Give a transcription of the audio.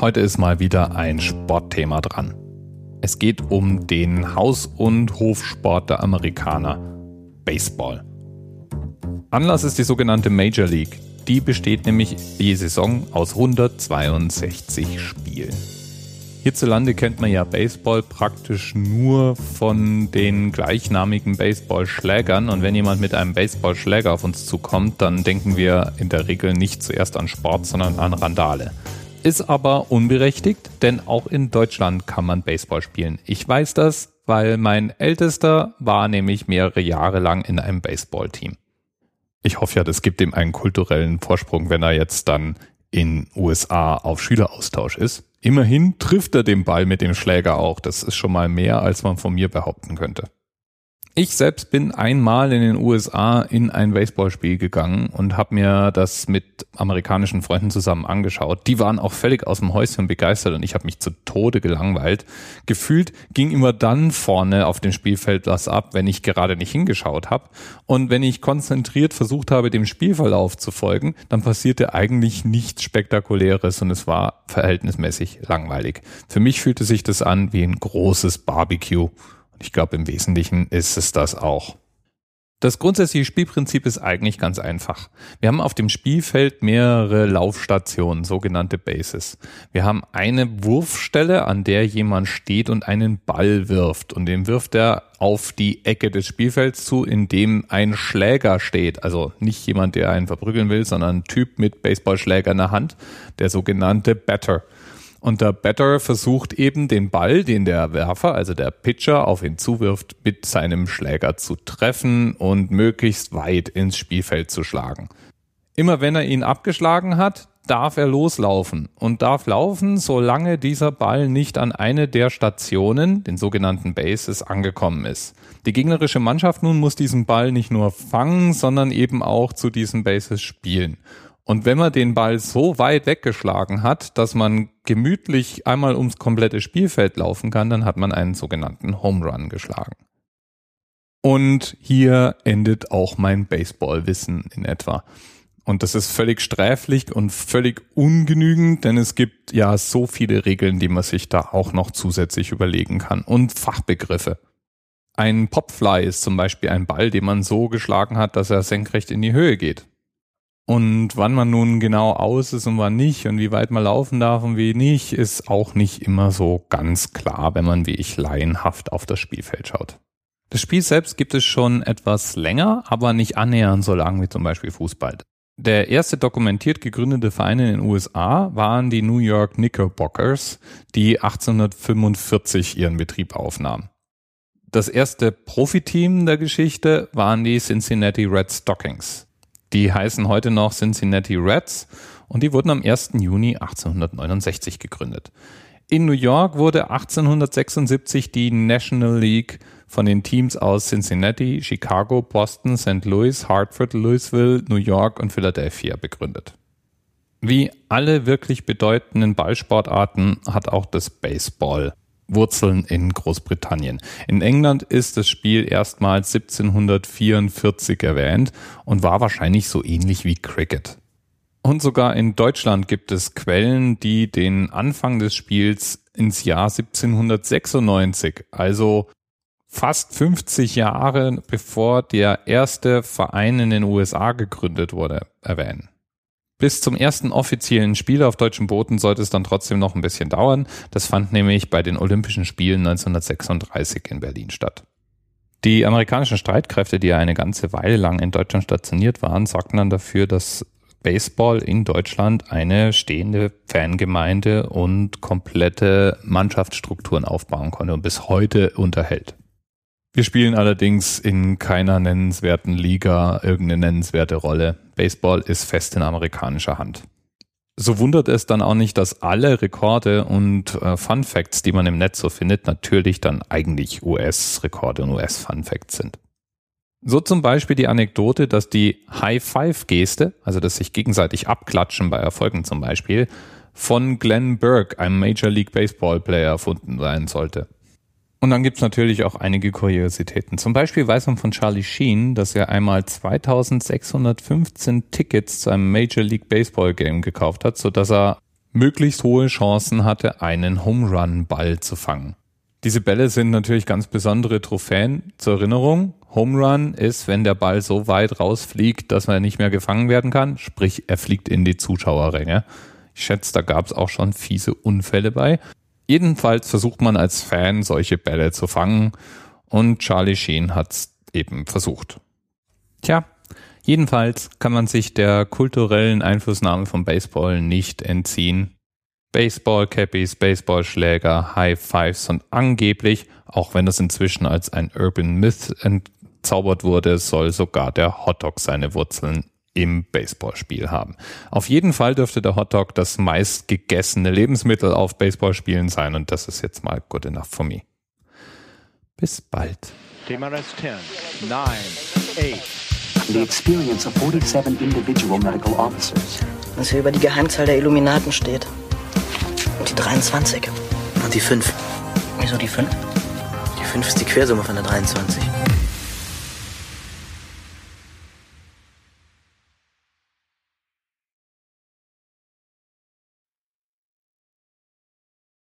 Heute ist mal wieder ein Sportthema dran. Es geht um den Haus- und Hofsport der Amerikaner, Baseball. Anlass ist die sogenannte Major League. Die besteht nämlich je Saison aus 162 Spielen. Hierzulande kennt man ja Baseball praktisch nur von den gleichnamigen Baseballschlägern und wenn jemand mit einem Baseballschläger auf uns zukommt, dann denken wir in der Regel nicht zuerst an Sport, sondern an Randale. Ist aber unberechtigt, denn auch in Deutschland kann man Baseball spielen. Ich weiß das, weil mein Ältester war nämlich mehrere Jahre lang in einem Baseballteam. Ich hoffe ja, das gibt ihm einen kulturellen Vorsprung, wenn er jetzt dann in USA auf Schüleraustausch ist. Immerhin trifft er den Ball mit dem Schläger auch. Das ist schon mal mehr, als man von mir behaupten könnte. Ich selbst bin einmal in den USA in ein Baseballspiel gegangen und habe mir das mit amerikanischen Freunden zusammen angeschaut. Die waren auch völlig aus dem Häuschen begeistert und ich habe mich zu Tode gelangweilt. Gefühlt ging immer dann vorne auf dem Spielfeld was ab, wenn ich gerade nicht hingeschaut habe. Und wenn ich konzentriert versucht habe, dem Spielverlauf zu folgen, dann passierte eigentlich nichts Spektakuläres und es war verhältnismäßig langweilig. Für mich fühlte sich das an wie ein großes Barbecue ich glaube, im Wesentlichen ist es das auch. Das grundsätzliche Spielprinzip ist eigentlich ganz einfach. Wir haben auf dem Spielfeld mehrere Laufstationen, sogenannte Bases. Wir haben eine Wurfstelle, an der jemand steht und einen Ball wirft. Und den wirft er auf die Ecke des Spielfelds zu, in dem ein Schläger steht. Also nicht jemand, der einen verprügeln will, sondern ein Typ mit Baseballschläger in der Hand, der sogenannte Batter. Und der Batter versucht eben den Ball, den der Werfer, also der Pitcher, auf ihn zuwirft, mit seinem Schläger zu treffen und möglichst weit ins Spielfeld zu schlagen. Immer wenn er ihn abgeschlagen hat, darf er loslaufen und darf laufen, solange dieser Ball nicht an eine der Stationen, den sogenannten Bases, angekommen ist. Die gegnerische Mannschaft nun muss diesen Ball nicht nur fangen, sondern eben auch zu diesen Bases spielen. Und wenn man den Ball so weit weggeschlagen hat, dass man gemütlich einmal ums komplette Spielfeld laufen kann, dann hat man einen sogenannten Home Run geschlagen. Und hier endet auch mein Baseballwissen in etwa. Und das ist völlig sträflich und völlig ungenügend, denn es gibt ja so viele Regeln, die man sich da auch noch zusätzlich überlegen kann und Fachbegriffe. Ein Popfly ist zum Beispiel ein Ball, den man so geschlagen hat, dass er senkrecht in die Höhe geht. Und wann man nun genau aus ist und wann nicht und wie weit man laufen darf und wie nicht, ist auch nicht immer so ganz klar, wenn man wie ich laienhaft auf das Spielfeld schaut. Das Spiel selbst gibt es schon etwas länger, aber nicht annähernd so lang wie zum Beispiel Fußball. Der erste dokumentiert gegründete Verein in den USA waren die New York Knickerbockers, die 1845 ihren Betrieb aufnahmen. Das erste Profiteam der Geschichte waren die Cincinnati Red Stockings. Die heißen heute noch Cincinnati Reds und die wurden am 1. Juni 1869 gegründet. In New York wurde 1876 die National League von den Teams aus Cincinnati, Chicago, Boston, St. Louis, Hartford, Louisville, New York und Philadelphia begründet. Wie alle wirklich bedeutenden Ballsportarten hat auch das Baseball Wurzeln in Großbritannien. In England ist das Spiel erstmals 1744 erwähnt und war wahrscheinlich so ähnlich wie Cricket. Und sogar in Deutschland gibt es Quellen, die den Anfang des Spiels ins Jahr 1796, also fast 50 Jahre bevor der erste Verein in den USA gegründet wurde, erwähnen. Bis zum ersten offiziellen Spiel auf deutschem Boden sollte es dann trotzdem noch ein bisschen dauern. Das fand nämlich bei den Olympischen Spielen 1936 in Berlin statt. Die amerikanischen Streitkräfte, die ja eine ganze Weile lang in Deutschland stationiert waren, sorgten dann dafür, dass Baseball in Deutschland eine stehende Fangemeinde und komplette Mannschaftsstrukturen aufbauen konnte und bis heute unterhält. Wir spielen allerdings in keiner nennenswerten Liga irgendeine nennenswerte Rolle. Baseball ist fest in amerikanischer Hand. So wundert es dann auch nicht, dass alle Rekorde und äh, Fun Facts, die man im Netz so findet, natürlich dann eigentlich US-Rekorde und US-Fun Facts sind. So zum Beispiel die Anekdote, dass die High-Five-Geste, also das sich gegenseitig abklatschen bei Erfolgen zum Beispiel, von Glenn Burke, einem Major League Baseball Player, erfunden sein sollte. Und dann gibt's natürlich auch einige Kuriositäten. Zum Beispiel weiß man von Charlie Sheen, dass er einmal 2615 Tickets zu einem Major League Baseball Game gekauft hat, sodass er möglichst hohe Chancen hatte, einen Home Run Ball zu fangen. Diese Bälle sind natürlich ganz besondere Trophäen zur Erinnerung. Home Run ist, wenn der Ball so weit rausfliegt, dass er nicht mehr gefangen werden kann, sprich er fliegt in die Zuschauerränge. Ich schätze, da gab es auch schon fiese Unfälle bei. Jedenfalls versucht man als Fan solche Bälle zu fangen und Charlie Sheen hat's eben versucht. Tja, jedenfalls kann man sich der kulturellen Einflussnahme von Baseball nicht entziehen. Baseball-Cappies, Baseballschläger, High Fives und angeblich, auch wenn das inzwischen als ein Urban Myth entzaubert wurde, soll sogar der Hotdog seine Wurzeln im Baseballspiel haben. Auf jeden Fall dürfte der Hotdog das meist gegessene Lebensmittel auf Baseballspielen sein und das ist jetzt mal good enough for me. Bis bald. TMRS 10, 9, 8. The experience of 47 individual medical officers. Was hier über die Geheimzahl der Illuminaten steht. Und die 23. Und die 5. Wieso die 5? Die 5 ist die Quersumme von der 23.